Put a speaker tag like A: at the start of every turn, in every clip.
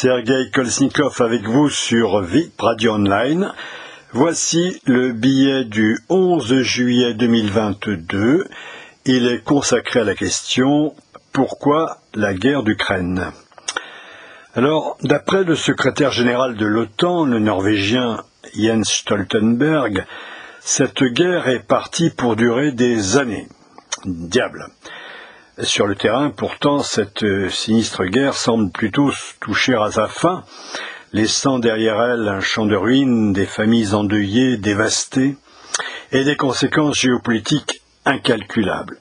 A: Sergei Kolsnikov avec vous sur VIP Radio Online. Voici le billet du 11 juillet 2022. Il est consacré à la question Pourquoi la guerre d'Ukraine? Alors, d'après le secrétaire général de l'OTAN, le Norvégien Jens Stoltenberg, cette guerre est partie pour durer des années. Diable. Sur le terrain, pourtant, cette sinistre guerre semble plutôt toucher à sa fin, laissant derrière elle un champ de ruines, des familles endeuillées, dévastées, et des conséquences géopolitiques incalculables.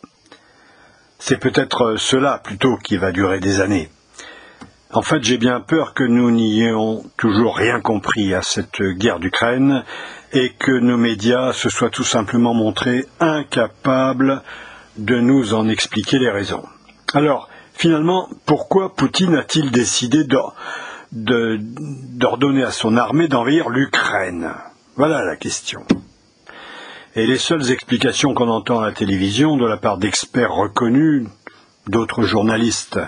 A: C'est peut-être cela plutôt qui va durer des années. En fait, j'ai bien peur que nous n'ayons toujours rien compris à cette guerre d'Ukraine et que nos médias se soient tout simplement montrés incapables de nous en expliquer les raisons. Alors, finalement, pourquoi Poutine a-t-il décidé d'ordonner à son armée d'envahir l'Ukraine? Voilà la question. Et les seules explications qu'on entend à la télévision de la part d'experts reconnus, d'autres journalistes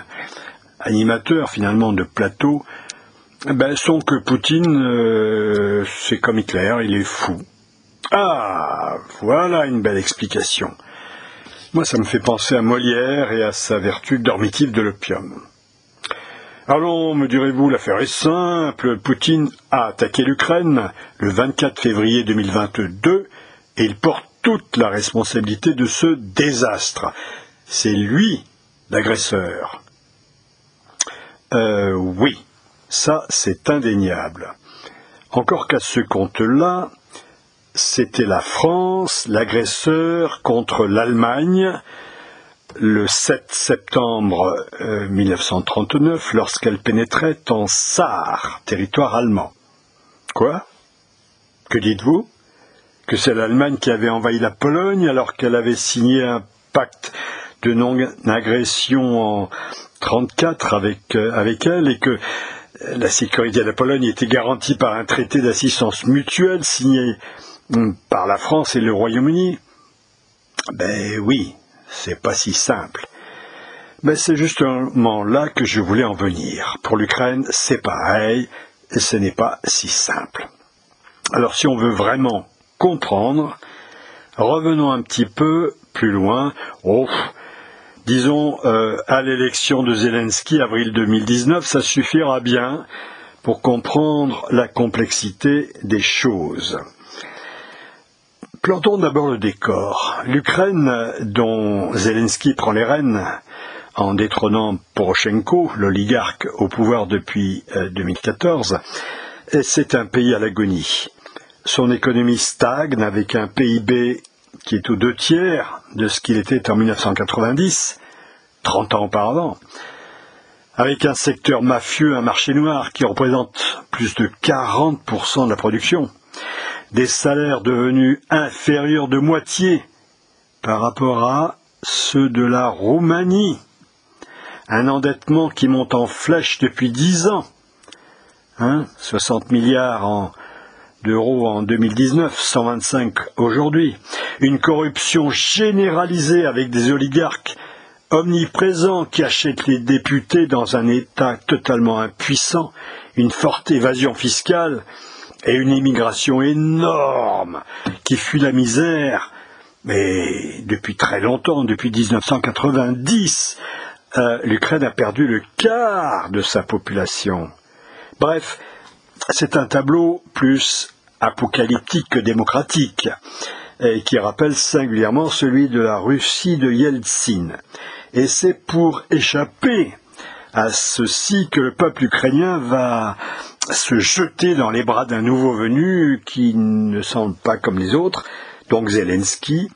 A: animateurs finalement de plateau, ben, sont que Poutine, euh, c'est comme Hitler, il est fou. Ah, voilà une belle explication. Moi, ça me fait penser à Molière et à sa vertu dormitive de l'opium. Allons, me direz-vous, l'affaire est simple. Poutine a attaqué l'Ukraine le 24 février 2022 et il porte toute la responsabilité de ce désastre. C'est lui l'agresseur. Euh, oui, ça c'est indéniable. Encore qu'à ce compte-là, c'était la France, l'agresseur, contre l'Allemagne, le 7 septembre 1939, euh, lorsqu'elle pénétrait en Sarre, territoire allemand. Quoi? Que dites-vous? Que c'est l'Allemagne qui avait envahi la Pologne alors qu'elle avait signé un pacte de non-agression en 1934 avec, euh, avec elle et que la sécurité de la Pologne était garantie par un traité d'assistance mutuelle signé par la France et le Royaume-Uni. Ben oui, c'est pas si simple. Mais c'est justement là que je voulais en venir. Pour l'Ukraine, c'est pareil, et ce n'est pas si simple. Alors si on veut vraiment comprendre, revenons un petit peu plus loin. Oh, disons, euh, à l'élection de Zelensky avril 2019, ça suffira bien pour comprendre la complexité des choses. Plantons d'abord le décor. L'Ukraine, dont Zelensky prend les rênes en détrônant Poroshenko, l'oligarque au pouvoir depuis 2014, euh, c'est un pays à l'agonie. Son économie stagne avec un PIB qui est aux deux tiers de ce qu'il était en 1990, 30 ans auparavant, avec un secteur mafieux, un marché noir qui représente plus de 40% de la production, des salaires devenus inférieurs de moitié par rapport à ceux de la Roumanie, un endettement qui monte en flèche depuis 10 ans, hein, 60 milliards d'euros en 2019, 125 aujourd'hui, une corruption généralisée avec des oligarques omniprésents qui achètent les députés dans un État totalement impuissant, une forte évasion fiscale et une immigration énorme qui fuit la misère, mais depuis très longtemps, depuis 1990, euh, l'Ukraine a perdu le quart de sa population. Bref, c'est un tableau plus apocalyptique que démocratique, et qui rappelle singulièrement celui de la Russie de Yeltsin. Et c'est pour échapper à ceci que le peuple ukrainien va se jeter dans les bras d'un nouveau venu qui ne semble pas comme les autres, donc Zelensky,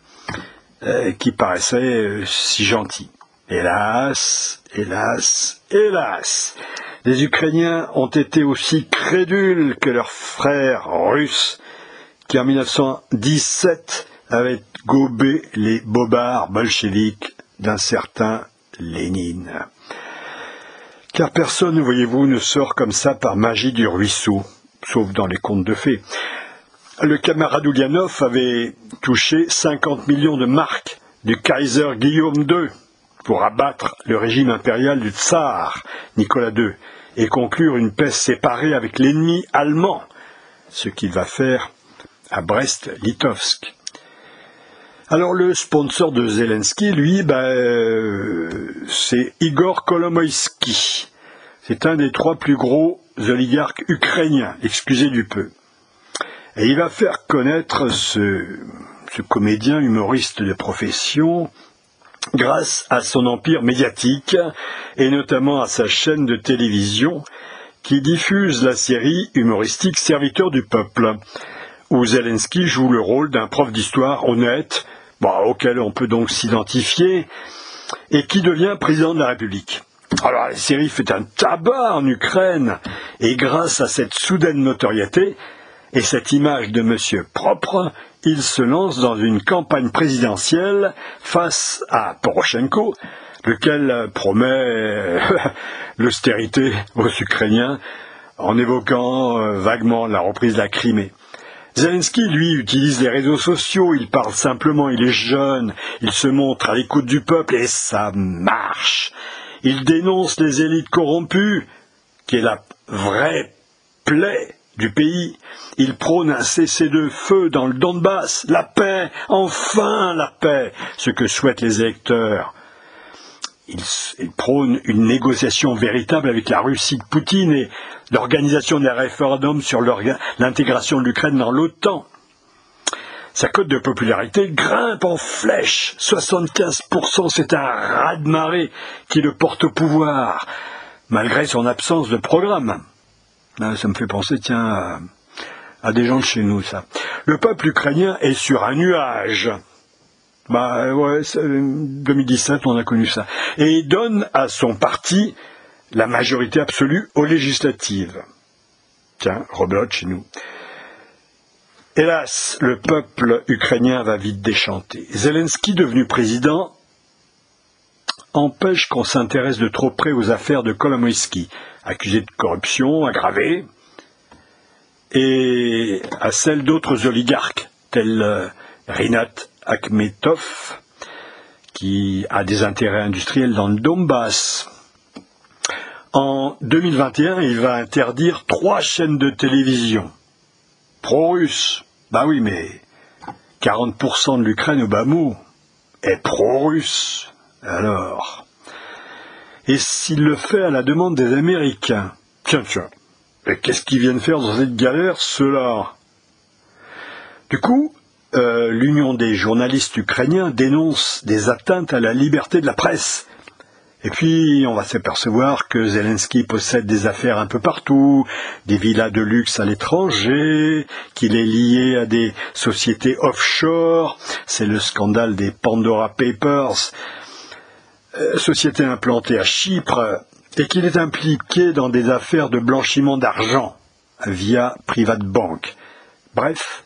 A: euh, qui paraissait euh, si gentil. Hélas, hélas, hélas, les Ukrainiens ont été aussi crédules que leurs frères russes qui en 1917 avaient gobé les bobards bolcheviques d'un certain Lénine. Car personne, voyez-vous, ne sort comme ça par magie du ruisseau, sauf dans les contes de fées. Le camarade Oulianov avait touché 50 millions de marques du Kaiser Guillaume II pour abattre le régime impérial du tsar Nicolas II et conclure une paix séparée avec l'ennemi allemand, ce qu'il va faire à Brest-Litovsk. Alors le sponsor de Zelensky, lui, ben, euh, c'est Igor Kolomoïski. C'est un des trois plus gros oligarques ukrainiens, excusez du peu. Et il va faire connaître ce, ce comédien humoriste de profession grâce à son empire médiatique et notamment à sa chaîne de télévision qui diffuse la série humoristique Serviteur du peuple, où Zelensky joue le rôle d'un prof d'histoire honnête, auquel on peut donc s'identifier, et qui devient président de la République. Alors la série fait un tabac en Ukraine, et grâce à cette soudaine notoriété et cette image de monsieur propre, il se lance dans une campagne présidentielle face à Poroshenko, lequel promet l'austérité aux Ukrainiens en évoquant euh, vaguement la reprise de la Crimée. Zelensky, lui, utilise les réseaux sociaux, il parle simplement, il est jeune, il se montre à l'écoute du peuple et ça marche. Il dénonce les élites corrompues, qui est la vraie plaie du pays. Il prône un cessez-le-feu dans le Donbass, la paix, enfin la paix, ce que souhaitent les électeurs. Il, prône une négociation véritable avec la Russie de Poutine et l'organisation des référendums sur l'intégration de l'Ukraine dans l'OTAN. Sa cote de popularité grimpe en flèche. 75%, c'est un raz-de-marée qui le porte au pouvoir, malgré son absence de programme. Ah, ça me fait penser, tiens, à, des gens de chez nous, ça. Le peuple ukrainien est sur un nuage. Bah ouais, 2017, on a connu ça. Et il donne à son parti la majorité absolue aux législatives. Tiens, rebelote chez nous. Hélas, le peuple ukrainien va vite déchanter. Zelensky, devenu président, empêche qu'on s'intéresse de trop près aux affaires de Kolomoïski, accusé de corruption aggravée, et à celles d'autres oligarques, tels euh, Rinat Akhmetov, qui a des intérêts industriels dans le Donbass. En 2021, il va interdire trois chaînes de télévision pro-russes. Bah oui, mais 40% de l'Ukraine au bas mot est pro-russe. Alors, et s'il le fait à la demande des Américains Tiens, tiens, qu'est-ce qu'ils viennent faire dans cette galère, ceux-là? Du coup, euh, l'Union des journalistes ukrainiens dénonce des atteintes à la liberté de la presse. Et puis, on va s'apercevoir que Zelensky possède des affaires un peu partout, des villas de luxe à l'étranger, qu'il est lié à des sociétés offshore. C'est le scandale des Pandora Papers. Euh, société implantée à Chypre et qu'il est impliqué dans des affaires de blanchiment d'argent via Private Bank. Bref,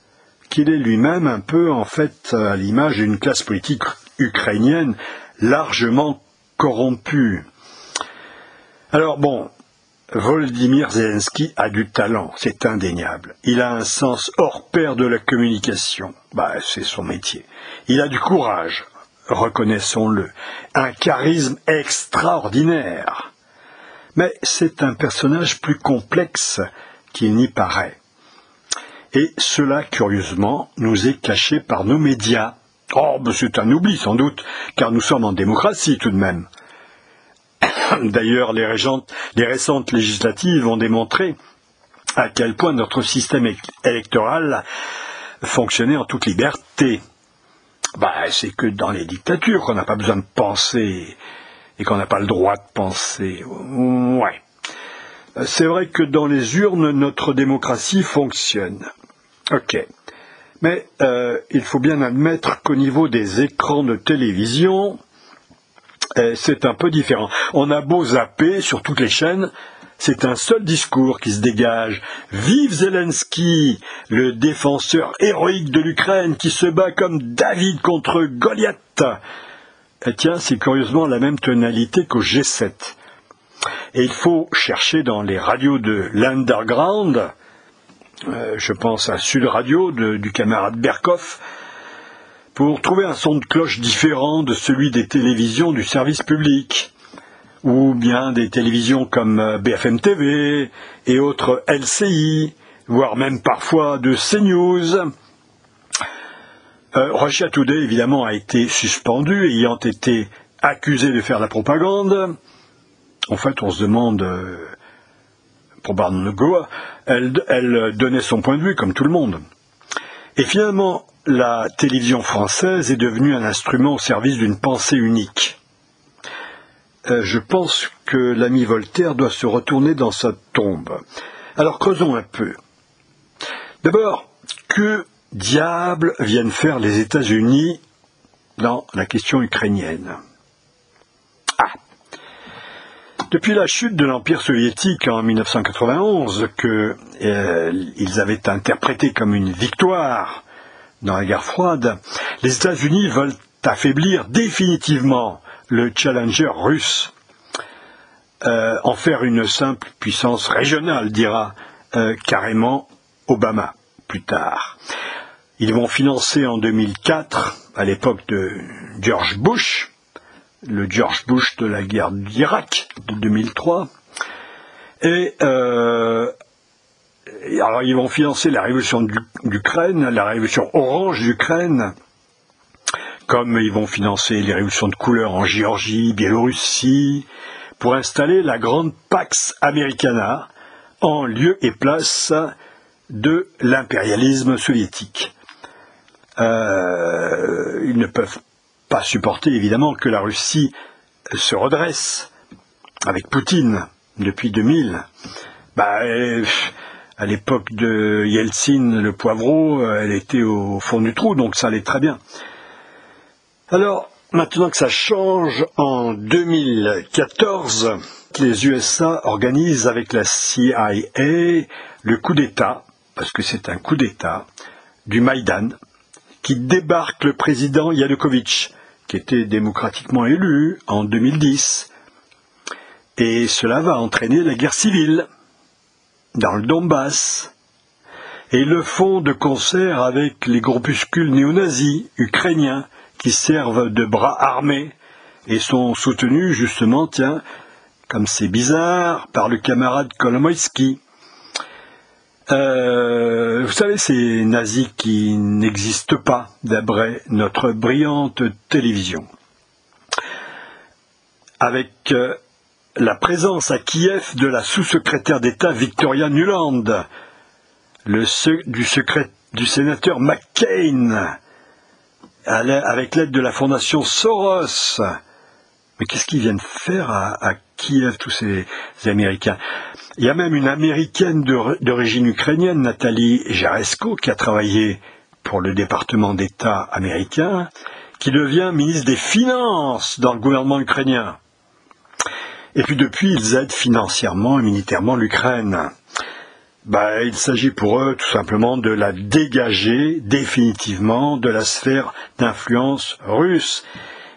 A: qu'il est lui-même un peu en fait à l'image d'une classe politique ukrainienne largement corrompue. Alors bon, Volodymyr Zelensky a du talent, c'est indéniable. Il a un sens hors pair de la communication. Bah, c'est son métier. Il a du courage, reconnaissons-le, un charisme extraordinaire. Mais c'est un personnage plus complexe qu'il n'y paraît. Et cela, curieusement, nous est caché par nos médias. Oh, c'est un oubli sans doute, car nous sommes en démocratie tout de même. D'ailleurs, les, les, récentes législatives ont démontré à quel point notre système électoral fonctionnait en toute liberté. Bah, c'est que dans les dictatures qu'on n'a pas besoin de penser et qu'on n'a pas le droit de penser. Ouais. C'est vrai que dans les urnes, notre démocratie fonctionne. Ok. Mais euh, il faut bien admettre qu'au niveau des écrans de télévision, euh, c'est un peu différent. On a beau zapper sur toutes les chaînes, c'est un seul discours qui se dégage. Vive Zelensky, le défenseur héroïque de l'Ukraine qui se bat comme David contre Goliath. Et tiens, c'est curieusement la même tonalité qu'au G7. Et il faut chercher dans les radios de l'underground, euh, je pense à Sud Radio du camarade Berkoff, pour trouver un son de cloche différent de celui des télévisions du service public, ou bien des télévisions comme euh, BFM TV et autres LCI, voire même parfois de CNews. Euh, Russia Today, évidemment, a été suspendu, ayant été accusé de faire la propagande. En fait, on se demande, pour Barnes elle, elle donnait son point de vue, comme tout le monde. Et finalement, la télévision française est devenue un instrument au service d'une pensée unique. Euh, je pense que l'ami Voltaire doit se retourner dans sa tombe. Alors creusons un peu. D'abord, que diable viennent faire les États-Unis dans la question ukrainienne? Ah Depuis la chute de l'Empire soviétique en 1991, que euh, avaient interprété comme une victoire dans la guerre froide, les États-Unis veulent affaiblir définitivement le challenger russe, euh, en faire une simple puissance régionale, dira euh, carrément Obama plus tard. Ils vont financer en 2004, à l'époque de George Bush, le George Bush de la guerre d'Irak de 2003, et euh, alors ils vont financer la révolution d'Ukraine, la révolution orange d'Ukraine, comme ils vont financer les révolutions de couleur en Géorgie, Biélorussie, pour installer la grande Pax Americana en lieu et place de l'impérialisme soviétique. Euh, ils ne peuvent pas supporter évidemment que la Russie se redresse avec Poutine depuis 2000. Bah, à l'époque de Yeltsin, le poivreau, elle était au fond du trou, donc ça allait très bien. Alors, maintenant que ça change, en 2014, les USA organisent avec la CIA le coup d'État, parce que c'est un coup d'État, du Maïdan, qui débarque le président Yanukovych, qui était démocratiquement élu en 2010. Et cela va entraîner la guerre civile dans le Donbass. Et le font de concert avec les groupuscules néo-nazis ukrainiens qui servent de bras armés et sont soutenus justement, tiens, comme c'est bizarre, par le camarade Kolomoïski. Euh, vous savez, ces nazis qui n'existent pas, d'après notre brillante télévision. Avec euh, la présence à Kiev de la sous-secrétaire d'État Victoria Nuland, du, du sénateur McCain, avec l'aide de la fondation Soros. Mais qu'est-ce qu'ils viennent faire à, Kiev, tous ces, Américains? Il y a même une Américaine d'origine ukrainienne, Nathalie Jaresko, qui a travaillé pour le département d'État américain, qui devient ministre des Finances dans le gouvernement ukrainien. Et puis depuis, ils aident financièrement et militairement l'Ukraine. Bah, il s'agit pour eux tout simplement de la dégager définitivement de la sphère d'influence russe.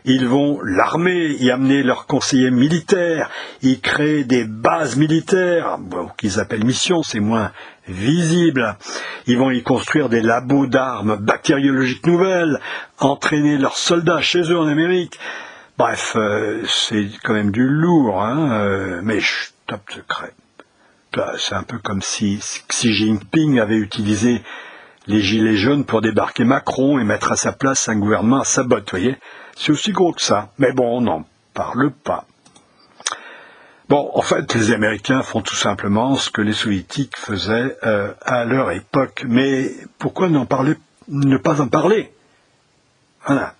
A: Ils vont l'armer, y amener leurs conseillers militaires, y créer des bases militaires, qu'ils appellent missions, c'est moins visible. Ils vont y construire des labos d'armes bactériologiques nouvelles, entraîner leurs soldats chez eux en Amérique. Bref, euh, c'est quand même du lourd, hein, euh, mais top secret. C'est un peu comme si Xi Jinping avait utilisé les gilets jaunes pour débarquer Macron et mettre à sa place un gouvernement à sa botte, voyez C'est aussi gros que ça. Mais bon, on n'en parle pas. Bon, en fait, les Américains font tout simplement ce que les Soviétiques faisaient euh, à leur époque. Mais pourquoi parler, ne pas en parler? Voilà.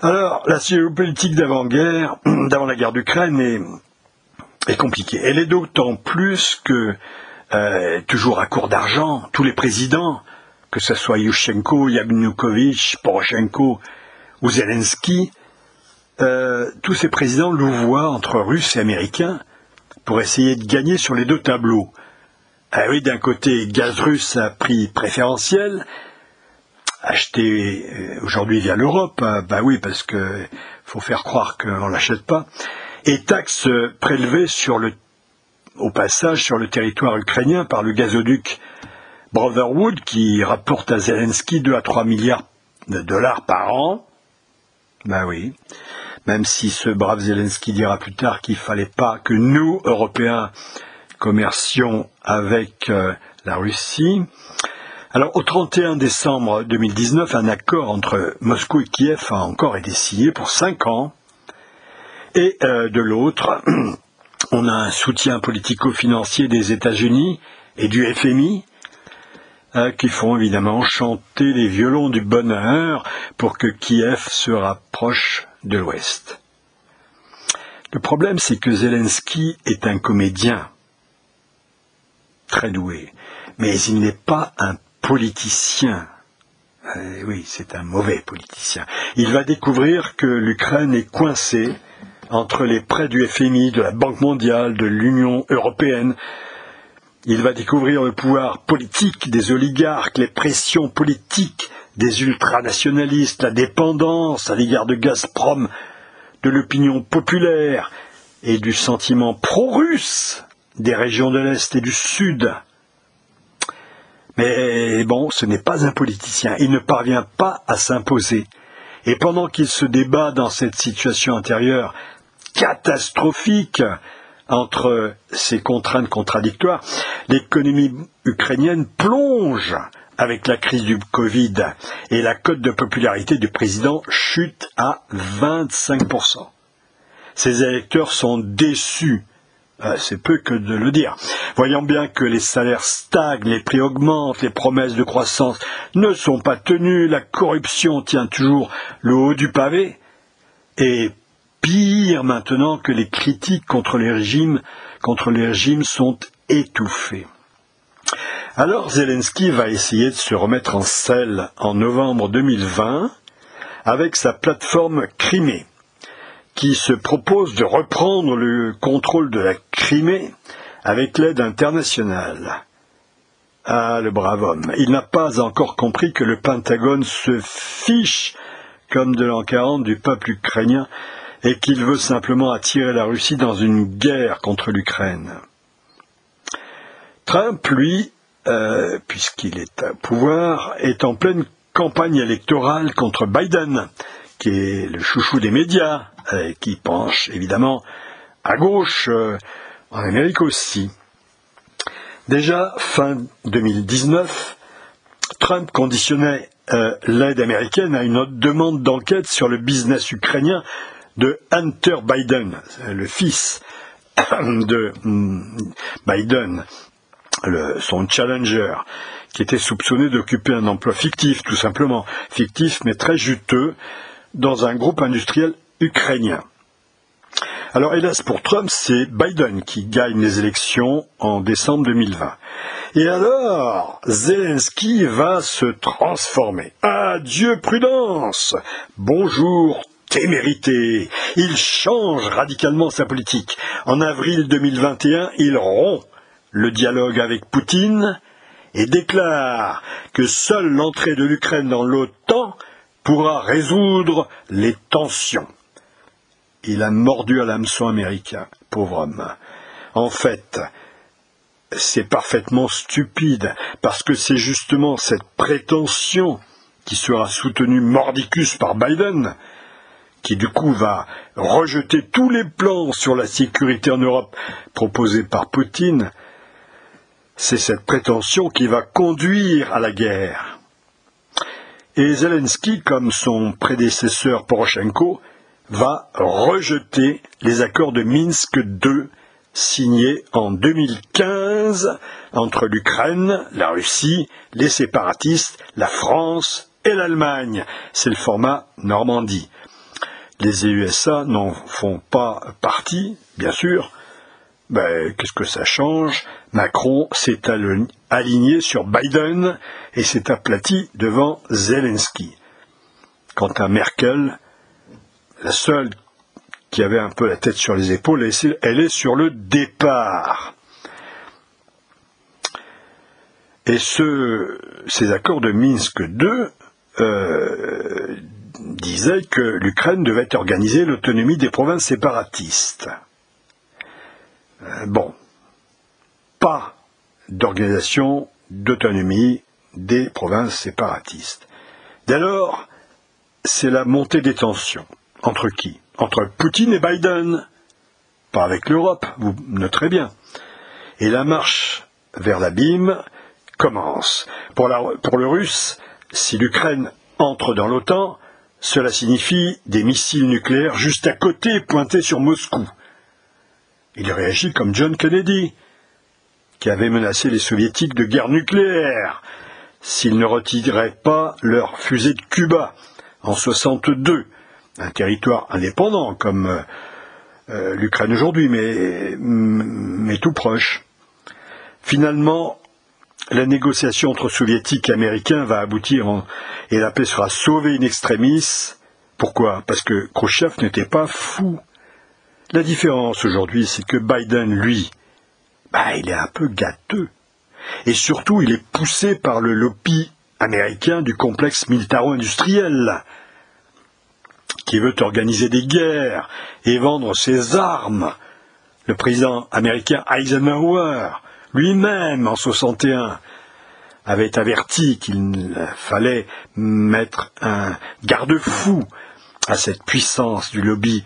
A: Alors, la géopolitique d'avant-guerre, d'avant la guerre d'Ukraine est compliquée. Elle est d'autant plus que, euh, toujours à court d'argent, tous les présidents, que ce soit Yushchenko, Yanukovych, Poroshenko ou Zelensky, euh, tous ces présidents louvoient entre Russes et Américains pour essayer de gagner sur les deux tableaux. Ah oui, d'un côté, gaz russe à prix préférentiel, acheté euh, aujourd'hui via l'Europe, hein, bah oui, parce que faut faire croire qu'on l'achète pas et taxes prélevées sur le, au passage sur le territoire ukrainien par le gazoduc Brotherwood qui rapporte à Zelensky 2 à 3 milliards de dollars par an. Ben oui. Même si ce brave Zelensky dira plus tard qu'il fallait pas que nous, Européens, commercions avec euh, la Russie. Alors, au 31 décembre 2019, un accord entre Moscou et Kiev a encore été signé pour cinq ans. Et euh, de l'autre, on a un soutien politico-financier des États-Unis et du FMI euh, qui font évidemment chanter les violons du bonheur pour que Kiev se rapproche de l'Ouest. Le problème, c'est que Zelensky est un comédien très doué, mais il n'est pas un politicien. Euh, oui, c'est un mauvais politicien. Il va découvrir que l'Ukraine est coincée entre les prêts du FMI, de la Banque mondiale, de l'Union européenne. Il va découvrir le pouvoir politique des oligarques, les pressions politiques des ultranationalistes, la dépendance à l'égard de Gazprom, de l'opinion populaire et du sentiment pro-russe des régions de l'Est et du Sud. Mais bon, ce n'est pas un politicien. Il ne parvient pas à s'imposer. Et pendant qu'il se débat dans cette situation intérieure catastrophique entre ces contraintes contradictoires, l'économie ukrainienne plonge avec la crise du Covid et la cote de popularité du président chute à 25%. Ses électeurs sont déçus euh, c'est peu que de le dire. Voyant bien que les salaires stagnent, les prix augmentent, les promesses de croissance ne sont pas tenues, la corruption tient toujours le haut du pavé, et pire maintenant que les critiques contre les régimes, contre les régimes sont étouffées. Alors Zelensky va essayer de se remettre en selle en novembre 2020 avec sa plateforme Crimée qui se propose de reprendre le contrôle de la Crimée avec l'aide internationale. Ah, le brave homme. Il n'a pas encore compris que le Pentagone se fiche comme de l'an 40 du peuple ukrainien et qu'il veut simplement attirer la Russie dans une guerre contre l'Ukraine. Trump, lui, euh, puisqu'il est à pouvoir, est en pleine campagne électorale contre Biden, qui est le chouchou des médias, euh, qui penche évidemment à gauche, euh, en Amérique aussi. Déjà fin 2019, Trump conditionnait euh, l'aide américaine à une autre demande d'enquête sur le business ukrainien de Hunter Biden, le fils de mm, Biden, son challenger, qui était soupçonné d'occuper un emploi fictif, tout simplement, fictif mais très juteux, dans un groupe industriel ukrainien. Alors hélas pour Trump, c'est Biden qui gagne les élections en décembre 2020. Et alors, Zelensky va se transformer. Adieu prudence. Bonjour témérité. Il change radicalement sa politique. En avril 2021, il rompt le dialogue avec Poutine et déclare que seule l'entrée de l'Ukraine dans l'OTAN pourra résoudre les tensions. Il a mordu à l'hameçon américain, pauvre homme. En fait, c'est parfaitement stupide, parce que c'est justement cette prétention qui sera soutenue mordicus par Biden, qui du coup va rejeter tous les plans sur la sécurité en Europe proposés par Poutine, c'est cette prétention qui va conduire à la guerre. Et Zelensky, comme son prédécesseur Poroshenko, va rejeter les accords de Minsk II signés en 2015 entre l'Ukraine, la Russie, les séparatistes, la France et l'Allemagne. C'est le format Normandie. Les USA n'en font pas partie, bien sûr, ben, qu'est-ce que ça change? Macron s'est aligné sur Biden et s'est aplati devant Zelensky. Quant à Merkel, la seule qui avait un peu la tête sur les épaules, elle est sur le départ. Et ce, ces accords de Minsk II disaient que l'Ukraine devait organiser l'autonomie des provinces séparatistes. Euh, bon, pas d'organisation d'autonomie des provinces séparatistes. Dès lors, c'est la montée des tensions. Entre qui? Entre Poutine et Biden. Pas avec l'Europe, vous noterez bien. Et la marche vers l'abîme commence. Pour, pour le russe, si l'Ukraine entre dans l'OTAN, cela signifie des missiles nucléaires juste à côté pointés sur Moscou. Il réagit comme John Kennedy, qui avait menacé les soviétiques de guerre nucléaire s'ils ne retiraient pas leurs fusées de Cuba en 62, un territoire indépendant comme euh, euh, l'Ukraine aujourd'hui, mais, mais tout proche. Finalement, la négociation entre soviétiques et américains va aboutir et la paix sera sauvée in extremis. Pourquoi? Parce que Khrushchev n'était pas fou. La différence aujourd'hui, c'est que Biden, lui, bah, il est un peu gâteux. Et surtout, il est poussé par le lobby américain du complexe militaro-industriel, qui veut organiser des guerres et vendre ses armes. Le président américain Eisenhower, lui-même, en 61, avait averti qu'il fallait mettre un garde-fou à cette puissance du lobby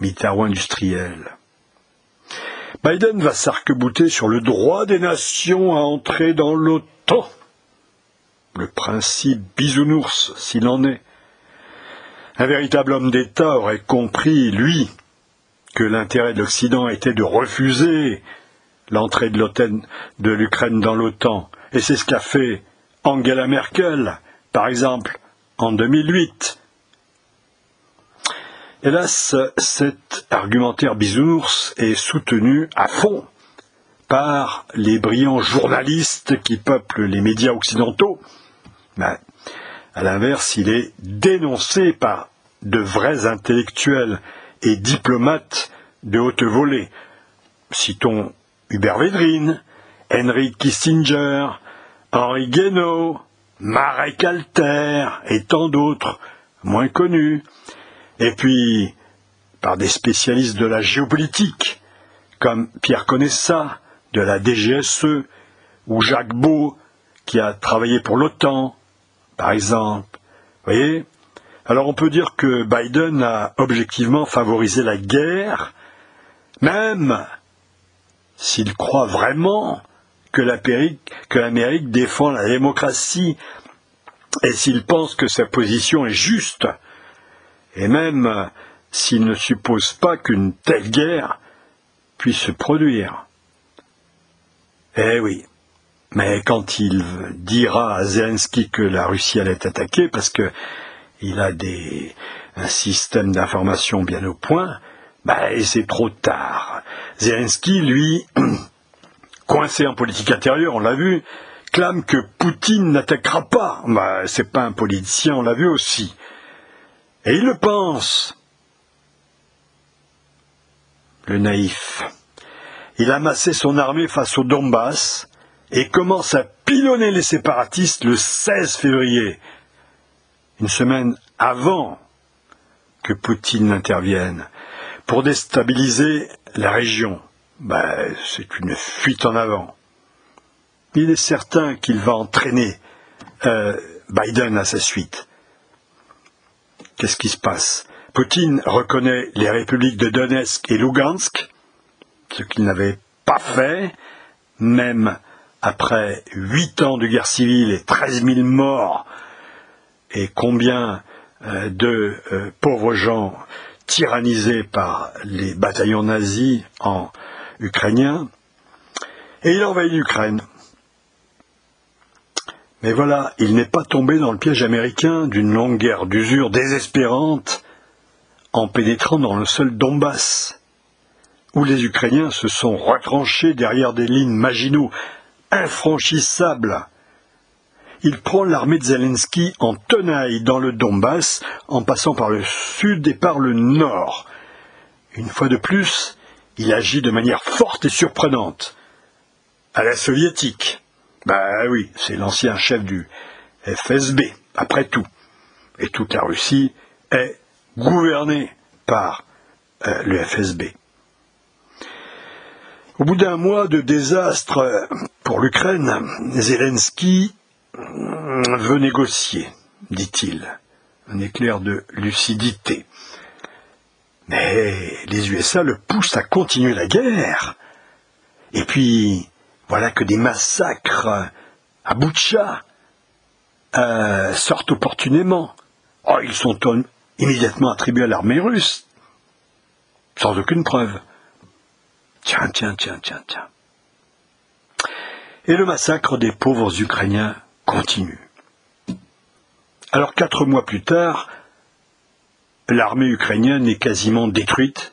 A: militaro-industriel. Biden va s'arc-bouter sur le droit des nations à entrer dans l'OTAN. Le principe bisounours, s'il en est. Un véritable homme d'État aurait compris, lui, que l'intérêt de l'Occident était de refuser l'entrée de l'Ukraine dans l'OTAN. Et c'est ce qu'a fait Angela Merkel, par exemple, en 2008. Hélas, cet argumentaire bisounours est soutenu à fond par les brillants journalistes qui peuplent les médias occidentaux. Mais, à l'inverse, il est dénoncé par de vrais intellectuels et diplomates de haute volée. Citons Hubert Védrine, Henry Kissinger, Henri Guénaud, Marek Alter et tant d'autres moins connus, et puis par des spécialistes de la géopolitique, comme Pierre Conessa de la DGSE, ou Jacques Beau, qui a travaillé pour l'OTAN, par exemple. Vous voyez? Alors on peut dire que Biden a objectivement favorisé la guerre, même s'il croit vraiment que l'Amérique défend la démocratie et s'il pense que sa position est juste et même s'il ne suppose pas qu'une telle guerre puisse se produire. Eh oui, mais quand il dira à Zelensky que la Russie allait attaquer, parce qu'il a des, un système d'information bien au point, bah, c'est trop tard. Zelensky, lui, coincé en politique intérieure, on l'a vu, clame que Poutine n'attaquera pas. Bah, c'est pas un politicien, on l'a vu aussi. Et il le pense. Le naïf. Il a amassé son armée face au Donbass et commence à pilonner les séparatistes le 16 février, une semaine avant que Poutine n'intervienne, pour déstabiliser la région. Ben, c'est une fuite en avant. Il est certain qu'il va entraîner euh, Biden à sa suite. Qu'est-ce qui se passe? Poutine reconnaît les républiques de Donetsk et Lugansk, ce qu'il n'avait pas fait, même après huit ans de guerre civile et treize mille morts, et combien euh, de euh, pauvres gens tyrannisés par les bataillons nazis en ukrainien, et il envahit l'Ukraine. Mais voilà, il n'est pas tombé dans le piège américain d'une longue guerre d'usure désespérante en pénétrant dans le seul Donbass, où les Ukrainiens se sont retranchés derrière des lignes Maginot infranchissables. Il prend l'armée de Zelensky en tenaille dans le Donbass, en passant par le sud et par le nord. Une fois de plus, il agit de manière forte et surprenante, à la soviétique. Ben oui, c'est l'ancien chef du FSB, après tout. Et toute la Russie est gouvernée par euh, le FSB. Au bout d'un mois de désastre euh, pour l'Ukraine, Zelensky veut négocier, dit-il. un éclair de lucidité. Mais les USA le poussent à continuer la guerre. Et puis, voilà que des massacres à Boucha euh, sortent opportunément. Oh, ils sont immédiatement attribués à l'armée russe, sans aucune preuve. Tiens, tiens, tiens, tiens, tiens. Et le massacre des pauvres Ukrainiens continue. Alors quatre mois plus tard, l'armée ukrainienne est quasiment détruite.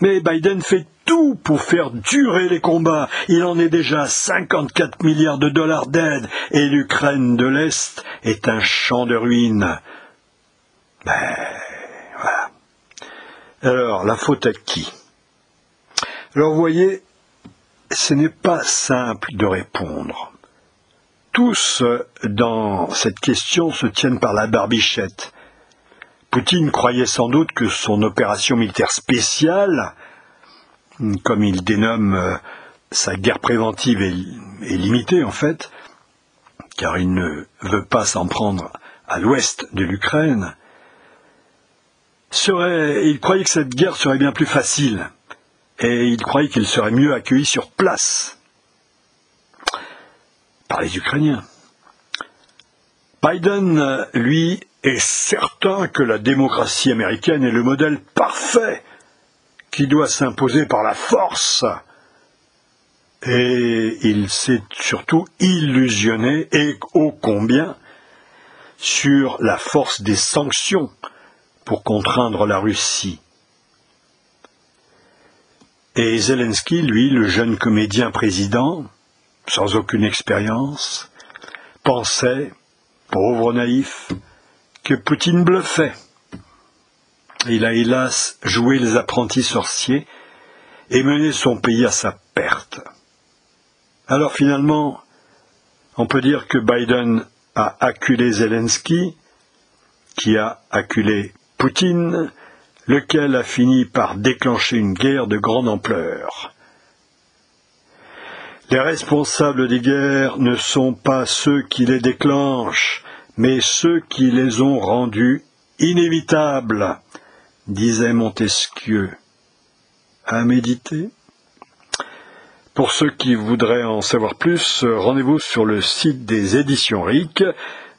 A: Mais Biden fait tout pour faire durer les combats. Il en est déjà à 54 milliards de dollars d'aide et l'Ukraine de l'Est est un champ de ruines. Ben. Alors, la faute à qui? Alors, vous voyez, ce n'est pas simple de répondre. Tous dans cette question se tiennent par la barbichette. Poutine croyait sans doute que son opération militaire spéciale, comme il dénomme euh, sa guerre préventive, est, limitée en fait, car il ne veut pas s'en prendre à l'ouest de l'Ukraine, il croyait que cette guerre serait bien plus facile, et il croyait qu'il serait mieux accueilli sur place par les Ukrainiens. Biden, lui, est certain que la démocratie américaine est le modèle parfait qui doit s'imposer par la force. Et il s'est surtout illusionné, et ô combien, sur la force des sanctions pour contraindre la Russie. Et Zelensky, lui, le jeune comédien président, sans aucune expérience, pensait, pauvre naïf, que Poutine bluffait. Il a hélas joué les apprentis sorciers et mené son pays à sa perte. Alors finalement, on peut dire que Biden a acculé Zelensky, qui a acculé Poutine, lequel a fini par déclencher une guerre de grande ampleur. Les responsables des guerres ne sont pas ceux qui les déclenchent, mais ceux qui les ont rendus inévitables, disait Montesquieu. À méditer Pour ceux qui voudraient en savoir plus, rendez-vous sur le site des éditions RIC.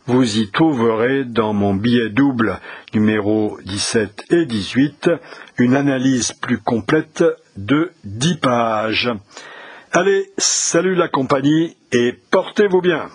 A: Vous y trouverez dans mon billet double numéro 17 et 18 une analyse plus complète de 10 pages. Allez, salut la compagnie et portez-vous bien.